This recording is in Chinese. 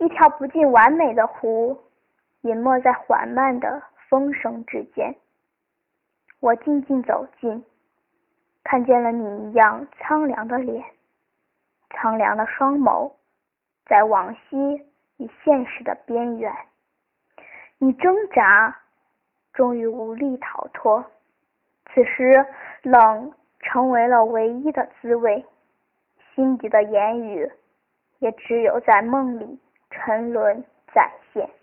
一条不尽完美的湖，隐没在缓慢的风声之间。我静静走近，看见了你一样苍凉的脸，苍凉的双眸，在往昔与现实的边缘。你挣扎，终于无力逃脱。此时，冷成为了唯一的滋味，心底的言语，也只有在梦里沉沦再现。